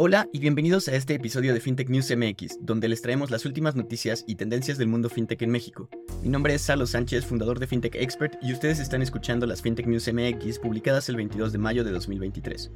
Hola y bienvenidos a este episodio de FinTech News MX, donde les traemos las últimas noticias y tendencias del mundo FinTech en México. Mi nombre es Salo Sánchez, fundador de FinTech Expert, y ustedes están escuchando las FinTech News MX publicadas el 22 de mayo de 2023.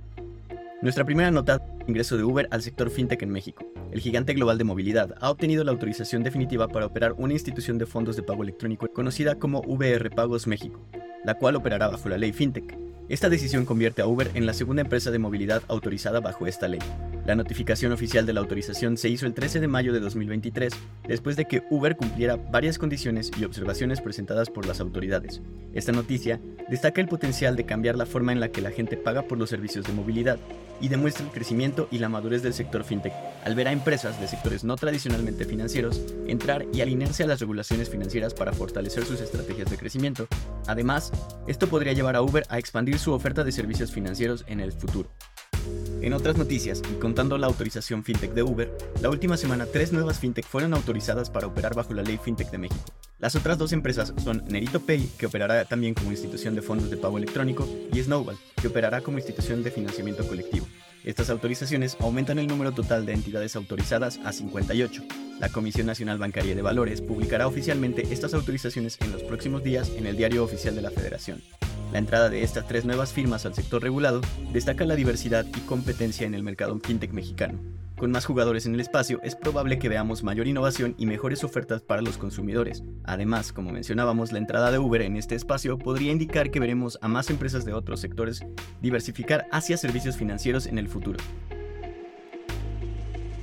Nuestra primera nota, ingreso de Uber al sector FinTech en México. El gigante global de movilidad ha obtenido la autorización definitiva para operar una institución de fondos de pago electrónico conocida como VR Pagos México, la cual operará bajo la ley FinTech. Esta decisión convierte a Uber en la segunda empresa de movilidad autorizada bajo esta ley. La notificación oficial de la autorización se hizo el 13 de mayo de 2023, después de que Uber cumpliera varias condiciones y observaciones presentadas por las autoridades. Esta noticia destaca el potencial de cambiar la forma en la que la gente paga por los servicios de movilidad y demuestra el crecimiento y la madurez del sector fintech al ver a empresas de sectores no tradicionalmente financieros entrar y alinearse a las regulaciones financieras para fortalecer sus estrategias de crecimiento. Además, esto podría llevar a Uber a expandir su oferta de servicios financieros en el futuro. En otras noticias, y contando la autorización fintech de Uber, la última semana tres nuevas fintech fueron autorizadas para operar bajo la ley fintech de México. Las otras dos empresas son Nerito Pay, que operará también como institución de fondos de pago electrónico, y Snowball, que operará como institución de financiamiento colectivo. Estas autorizaciones aumentan el número total de entidades autorizadas a 58. La Comisión Nacional Bancaria de Valores publicará oficialmente estas autorizaciones en los próximos días en el Diario Oficial de la Federación. La entrada de estas tres nuevas firmas al sector regulado destaca la diversidad y competencia en el mercado fintech mexicano. Con más jugadores en el espacio, es probable que veamos mayor innovación y mejores ofertas para los consumidores. Además, como mencionábamos, la entrada de Uber en este espacio podría indicar que veremos a más empresas de otros sectores diversificar hacia servicios financieros en el futuro.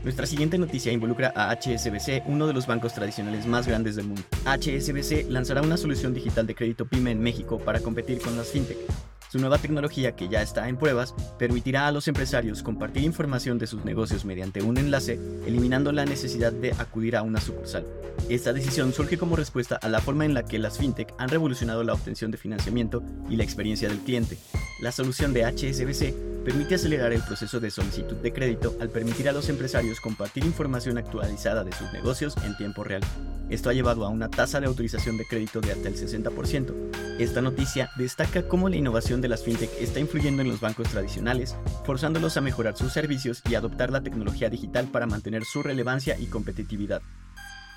Nuestra siguiente noticia involucra a HSBC, uno de los bancos tradicionales más grandes del mundo. HSBC lanzará una solución digital de crédito PYME en México para competir con las fintech. Su nueva tecnología, que ya está en pruebas, permitirá a los empresarios compartir información de sus negocios mediante un enlace, eliminando la necesidad de acudir a una sucursal. Esta decisión surge como respuesta a la forma en la que las fintech han revolucionado la obtención de financiamiento y la experiencia del cliente. La solución de HSBC permite acelerar el proceso de solicitud de crédito al permitir a los empresarios compartir información actualizada de sus negocios en tiempo real. Esto ha llevado a una tasa de autorización de crédito de hasta el 60%. Esta noticia destaca cómo la innovación de las fintech está influyendo en los bancos tradicionales, forzándolos a mejorar sus servicios y adoptar la tecnología digital para mantener su relevancia y competitividad.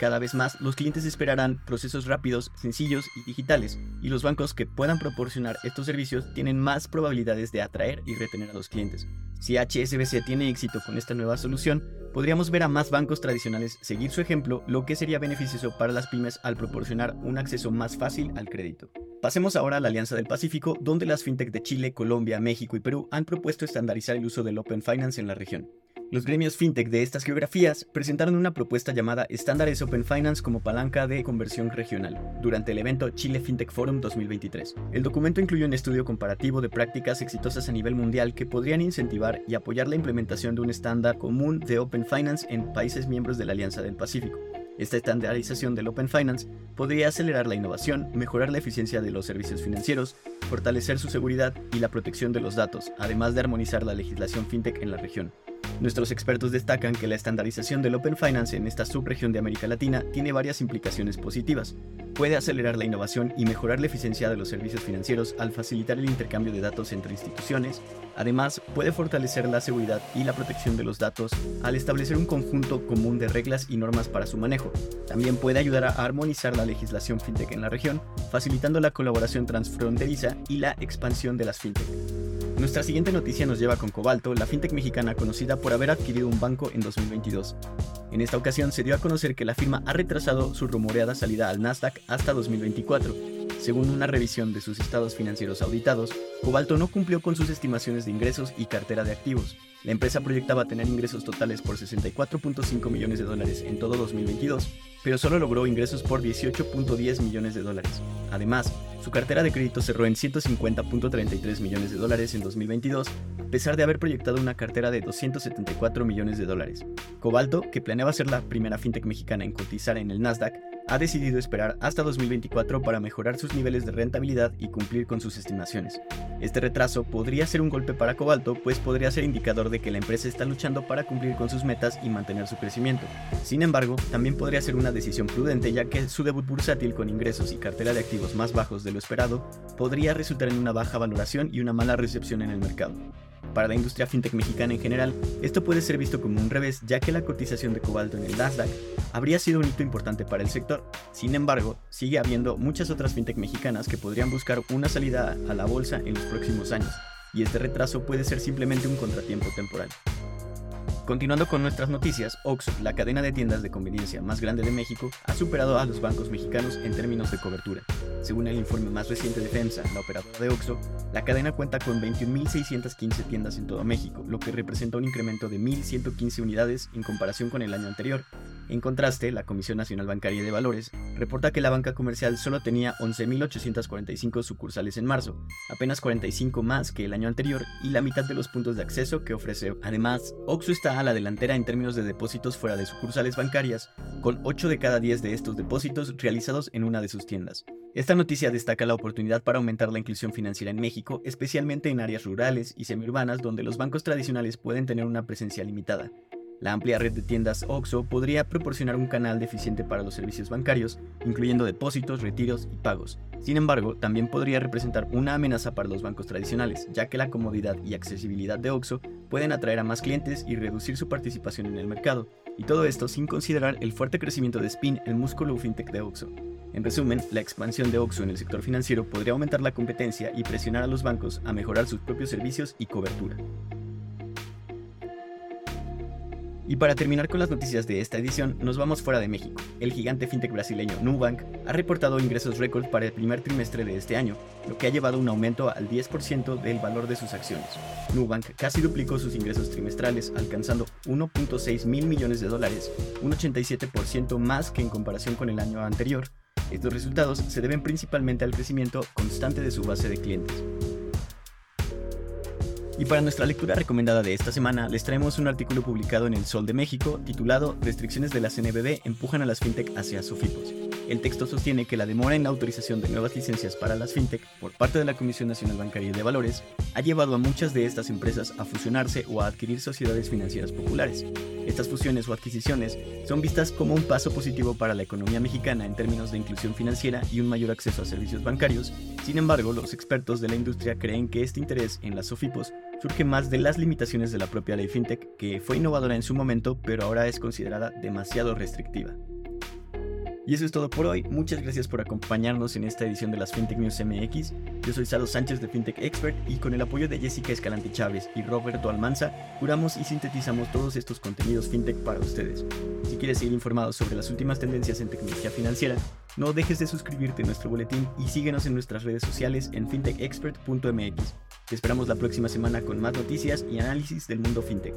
Cada vez más, los clientes esperarán procesos rápidos, sencillos y digitales, y los bancos que puedan proporcionar estos servicios tienen más probabilidades de atraer y retener a los clientes. Si HSBC tiene éxito con esta nueva solución, podríamos ver a más bancos tradicionales seguir su ejemplo, lo que sería beneficioso para las pymes al proporcionar un acceso más fácil al crédito. Pasemos ahora a la Alianza del Pacífico, donde las fintech de Chile, Colombia, México y Perú han propuesto estandarizar el uso del Open Finance en la región. Los gremios fintech de estas geografías presentaron una propuesta llamada Estándares Open Finance como palanca de conversión regional durante el evento Chile Fintech Forum 2023. El documento incluye un estudio comparativo de prácticas exitosas a nivel mundial que podrían incentivar y apoyar la implementación de un estándar común de Open Finance en países miembros de la Alianza del Pacífico. Esta estandarización del Open Finance podría acelerar la innovación, mejorar la eficiencia de los servicios financieros, fortalecer su seguridad y la protección de los datos, además de armonizar la legislación fintech en la región. Nuestros expertos destacan que la estandarización del Open Finance en esta subregión de América Latina tiene varias implicaciones positivas. Puede acelerar la innovación y mejorar la eficiencia de los servicios financieros al facilitar el intercambio de datos entre instituciones. Además, puede fortalecer la seguridad y la protección de los datos al establecer un conjunto común de reglas y normas para su manejo. También puede ayudar a armonizar la legislación fintech en la región, facilitando la colaboración transfronteriza y la expansión de las fintech. Nuestra siguiente noticia nos lleva con Cobalto, la fintech mexicana conocida por haber adquirido un banco en 2022. En esta ocasión se dio a conocer que la firma ha retrasado su rumoreada salida al Nasdaq hasta 2024. Según una revisión de sus estados financieros auditados, Cobalto no cumplió con sus estimaciones de ingresos y cartera de activos. La empresa proyectaba tener ingresos totales por 64.5 millones de dólares en todo 2022, pero solo logró ingresos por 18.10 millones de dólares. Además, su cartera de crédito cerró en 150.33 millones de dólares en 2022, a pesar de haber proyectado una cartera de 274 millones de dólares. Cobalto, que planeaba ser la primera fintech mexicana en cotizar en el Nasdaq, ha decidido esperar hasta 2024 para mejorar sus niveles de rentabilidad y cumplir con sus estimaciones. Este retraso podría ser un golpe para Cobalto, pues podría ser indicador de que la empresa está luchando para cumplir con sus metas y mantener su crecimiento. Sin embargo, también podría ser una decisión prudente ya que su debut bursátil con ingresos y cartera de activos más bajos de lo esperado podría resultar en una baja valoración y una mala recepción en el mercado. Para la industria fintech mexicana en general, esto puede ser visto como un revés ya que la cotización de cobalto en el Nasdaq habría sido un hito importante para el sector. Sin embargo, sigue habiendo muchas otras fintech mexicanas que podrían buscar una salida a la bolsa en los próximos años, y este retraso puede ser simplemente un contratiempo temporal. Continuando con nuestras noticias, Oxxo, la cadena de tiendas de conveniencia más grande de México, ha superado a los bancos mexicanos en términos de cobertura. Según el informe más reciente de FEMSA, la operadora de Oxxo, la cadena cuenta con 21.615 tiendas en todo México, lo que representa un incremento de 1.115 unidades en comparación con el año anterior, en contraste, la Comisión Nacional Bancaria de Valores reporta que la banca comercial solo tenía 11.845 sucursales en marzo, apenas 45 más que el año anterior y la mitad de los puntos de acceso que ofrece. Además, Oxxo está a la delantera en términos de depósitos fuera de sucursales bancarias, con 8 de cada 10 de estos depósitos realizados en una de sus tiendas. Esta noticia destaca la oportunidad para aumentar la inclusión financiera en México, especialmente en áreas rurales y semiurbanas donde los bancos tradicionales pueden tener una presencia limitada. La amplia red de tiendas OXO podría proporcionar un canal deficiente para los servicios bancarios, incluyendo depósitos, retiros y pagos. Sin embargo, también podría representar una amenaza para los bancos tradicionales, ya que la comodidad y accesibilidad de OXO pueden atraer a más clientes y reducir su participación en el mercado, y todo esto sin considerar el fuerte crecimiento de Spin, el músculo fintech de OXO. En resumen, la expansión de OXO en el sector financiero podría aumentar la competencia y presionar a los bancos a mejorar sus propios servicios y cobertura. Y para terminar con las noticias de esta edición, nos vamos fuera de México. El gigante fintech brasileño Nubank ha reportado ingresos récord para el primer trimestre de este año, lo que ha llevado un aumento al 10% del valor de sus acciones. Nubank casi duplicó sus ingresos trimestrales, alcanzando 1.6 mil millones de dólares, un 87% más que en comparación con el año anterior. Estos resultados se deben principalmente al crecimiento constante de su base de clientes. Y para nuestra lectura recomendada de esta semana, les traemos un artículo publicado en El Sol de México titulado Restricciones de la CNBB empujan a las fintech hacia Sofipos. El texto sostiene que la demora en la autorización de nuevas licencias para las fintech por parte de la Comisión Nacional Bancaria de Valores ha llevado a muchas de estas empresas a fusionarse o a adquirir sociedades financieras populares. Estas fusiones o adquisiciones son vistas como un paso positivo para la economía mexicana en términos de inclusión financiera y un mayor acceso a servicios bancarios. Sin embargo, los expertos de la industria creen que este interés en las Sofipos surge más de las limitaciones de la propia ley FinTech, que fue innovadora en su momento, pero ahora es considerada demasiado restrictiva. Y eso es todo por hoy. Muchas gracias por acompañarnos en esta edición de las FinTech News MX. Yo soy Salo Sánchez de FinTech Expert y con el apoyo de Jessica Escalante Chávez y Roberto Almanza, curamos y sintetizamos todos estos contenidos FinTech para ustedes. Si quieres seguir informado sobre las últimas tendencias en tecnología financiera, no dejes de suscribirte a nuestro boletín y síguenos en nuestras redes sociales en fintechexpert.mx. Te esperamos la próxima semana con más noticias y análisis del mundo fintech.